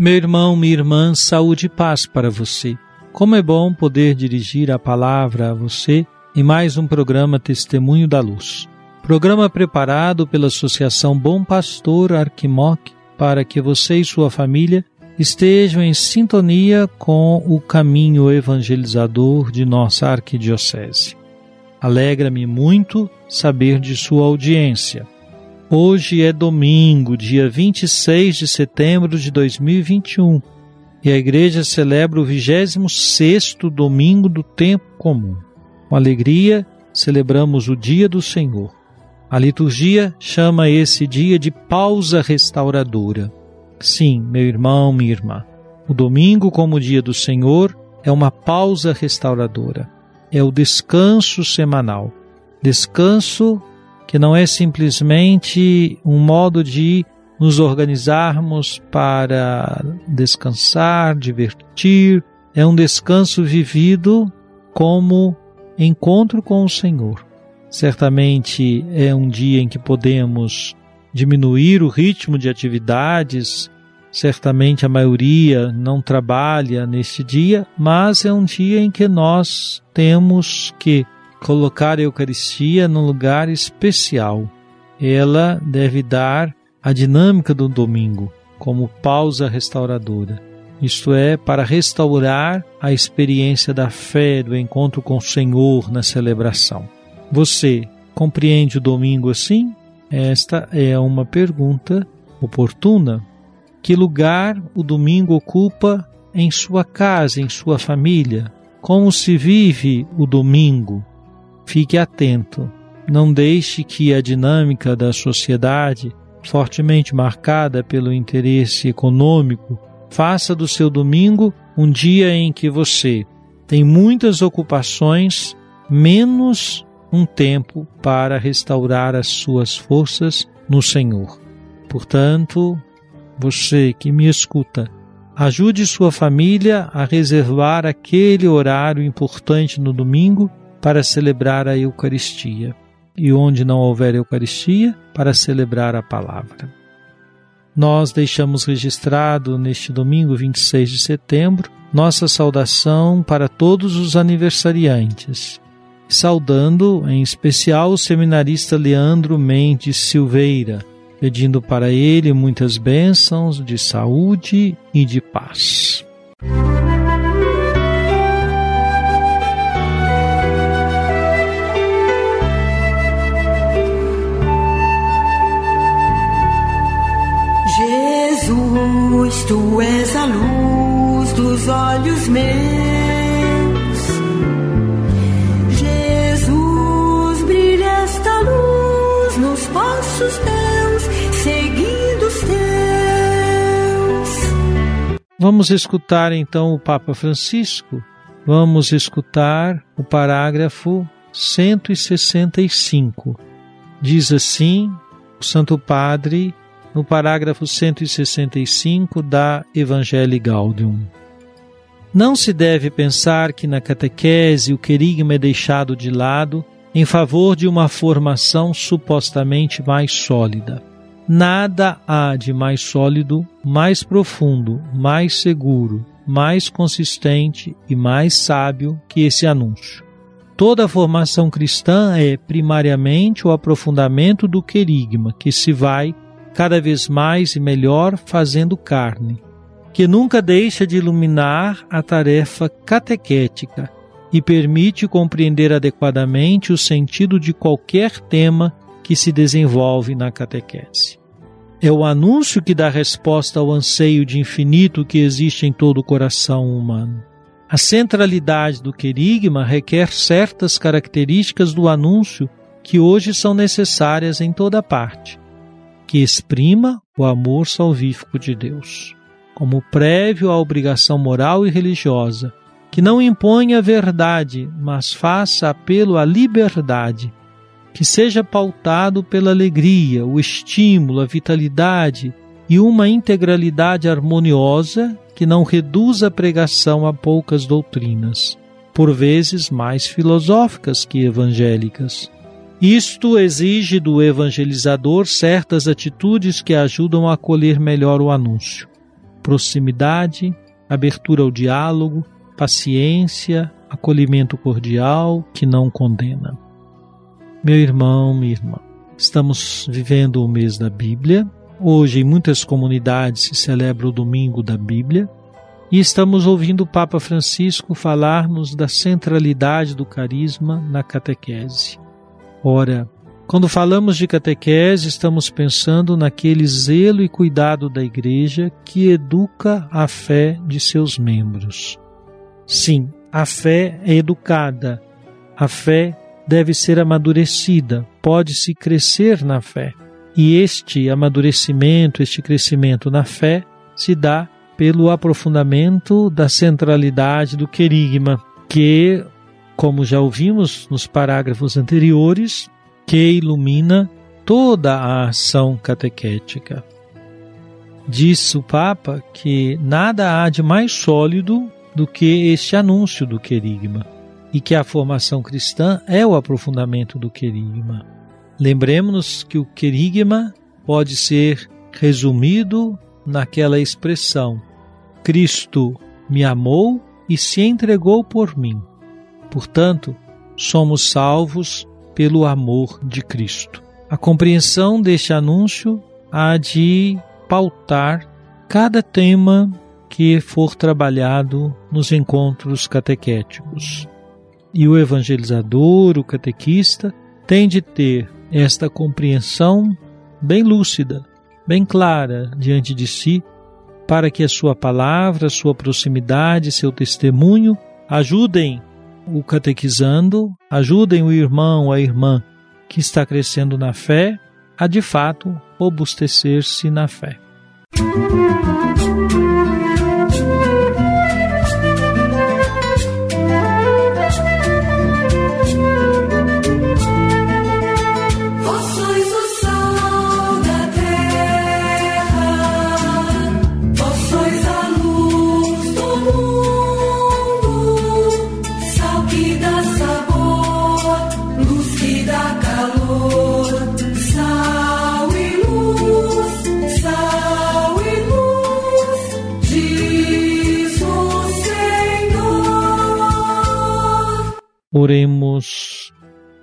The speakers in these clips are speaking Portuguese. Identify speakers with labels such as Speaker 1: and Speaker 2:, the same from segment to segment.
Speaker 1: Meu irmão, minha irmã, saúde e paz para você. Como é bom poder dirigir a palavra a você em mais um programa Testemunho da Luz. Programa preparado pela Associação Bom Pastor Arquimoc para que você e sua família estejam em sintonia com o caminho evangelizador de nossa arquidiocese. Alegra-me muito saber de sua audiência. Hoje é domingo, dia 26 de setembro de 2021, e a igreja celebra o 26º domingo do tempo comum. Com alegria, celebramos o dia do Senhor. A liturgia chama esse dia de pausa restauradora. Sim, meu irmão, minha irmã, o domingo como dia do Senhor é uma pausa restauradora. É o descanso semanal. Descanso que não é simplesmente um modo de nos organizarmos para descansar, divertir, é um descanso vivido como encontro com o Senhor. Certamente é um dia em que podemos diminuir o ritmo de atividades, certamente a maioria não trabalha neste dia, mas é um dia em que nós temos que colocar a Eucaristia num lugar especial. Ela deve dar a dinâmica do domingo como pausa restauradora. Isto é, para restaurar a experiência da fé, do encontro com o Senhor na celebração. Você compreende o domingo assim? Esta é uma pergunta oportuna. Que lugar o domingo ocupa em sua casa, em sua família? Como se vive o domingo? Fique atento. Não deixe que a dinâmica da sociedade, fortemente marcada pelo interesse econômico, faça do seu domingo um dia em que você tem muitas ocupações, menos um tempo para restaurar as suas forças no Senhor. Portanto, você que me escuta, ajude sua família a reservar aquele horário importante no domingo para celebrar a Eucaristia. E onde não houver Eucaristia, para celebrar a palavra. Nós deixamos registrado neste domingo 26 de setembro nossa saudação para todos os aniversariantes, saudando em especial o seminarista Leandro Mendes Silveira, pedindo para ele muitas bênçãos de saúde e de paz.
Speaker 2: Jesus, tu és a luz dos olhos meus. Jesus, brilha esta luz nos passos teus, seguindo os teus.
Speaker 1: Vamos escutar então o Papa Francisco. Vamos escutar o parágrafo 165. Diz assim o Santo Padre no parágrafo 165 da Evangelii Gaudium. Não se deve pensar que na catequese o querigma é deixado de lado em favor de uma formação supostamente mais sólida. Nada há de mais sólido, mais profundo, mais seguro, mais consistente e mais sábio que esse anúncio. Toda a formação cristã é primariamente o aprofundamento do querigma que se vai cada vez mais e melhor fazendo carne, que nunca deixa de iluminar a tarefa catequética e permite compreender adequadamente o sentido de qualquer tema que se desenvolve na catequese. É o anúncio que dá resposta ao anseio de infinito que existe em todo o coração humano. A centralidade do querigma requer certas características do anúncio que hoje são necessárias em toda parte, que exprima o amor salvífico de Deus, como prévio à obrigação moral e religiosa, que não impõe a verdade, mas faça apelo à liberdade, que seja pautado pela alegria, o estímulo, a vitalidade e uma integralidade harmoniosa que não reduza a pregação a poucas doutrinas, por vezes mais filosóficas que evangélicas. Isto exige do evangelizador certas atitudes que ajudam a acolher melhor o anúncio: proximidade, abertura ao diálogo, paciência, acolhimento cordial que não condena. Meu irmão, minha irmã, estamos vivendo o mês da Bíblia. Hoje, em muitas comunidades, se celebra o Domingo da Bíblia e estamos ouvindo o Papa Francisco falar-nos da centralidade do carisma na catequese. Ora, quando falamos de catequese, estamos pensando naquele zelo e cuidado da Igreja que educa a fé de seus membros. Sim, a fé é educada, a fé deve ser amadurecida, pode-se crescer na fé. E este amadurecimento, este crescimento na fé, se dá pelo aprofundamento da centralidade do querigma, que, como já ouvimos nos parágrafos anteriores, que ilumina toda a ação catequética. Disse o Papa que nada há de mais sólido do que este anúncio do querigma e que a formação cristã é o aprofundamento do querigma. Lembremos-nos que o querigma pode ser resumido naquela expressão: Cristo me amou e se entregou por mim. Portanto, somos salvos pelo amor de Cristo. A compreensão deste anúncio há de pautar cada tema que for trabalhado nos encontros catequéticos. E o evangelizador, o catequista, tem de ter esta compreensão bem lúcida, bem clara diante de si, para que a sua palavra, sua proximidade, seu testemunho ajudem o catequizando, ajudem o irmão, a irmã que está crescendo na fé, a de fato robustecer-se na fé. Música Oremos.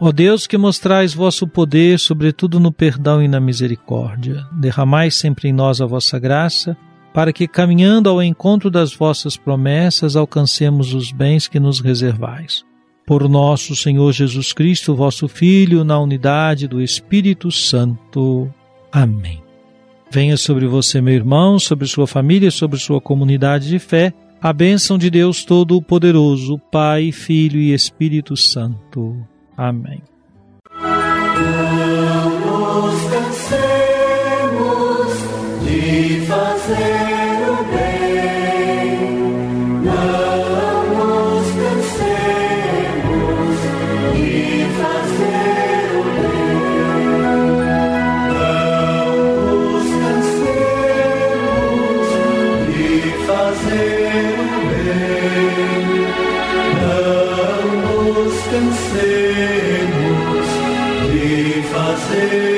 Speaker 1: Ó Deus que mostrais vosso poder, sobretudo no perdão e na misericórdia, derramai sempre em nós a vossa graça, para que, caminhando ao encontro das vossas promessas, alcancemos os bens que nos reservais. Por nosso Senhor Jesus Cristo, vosso Filho, na unidade do Espírito Santo. Amém. Venha sobre você, meu irmão, sobre sua família, sobre sua comunidade de fé a bênção de Deus Todo-Poderoso, Pai, Filho e Espírito Santo. Amém.
Speaker 2: Não nos cansemos de fazer o bem. Não nos cansemos de fazer o bem. Não nos cansemos de
Speaker 1: fazer
Speaker 2: vencemos e fazer.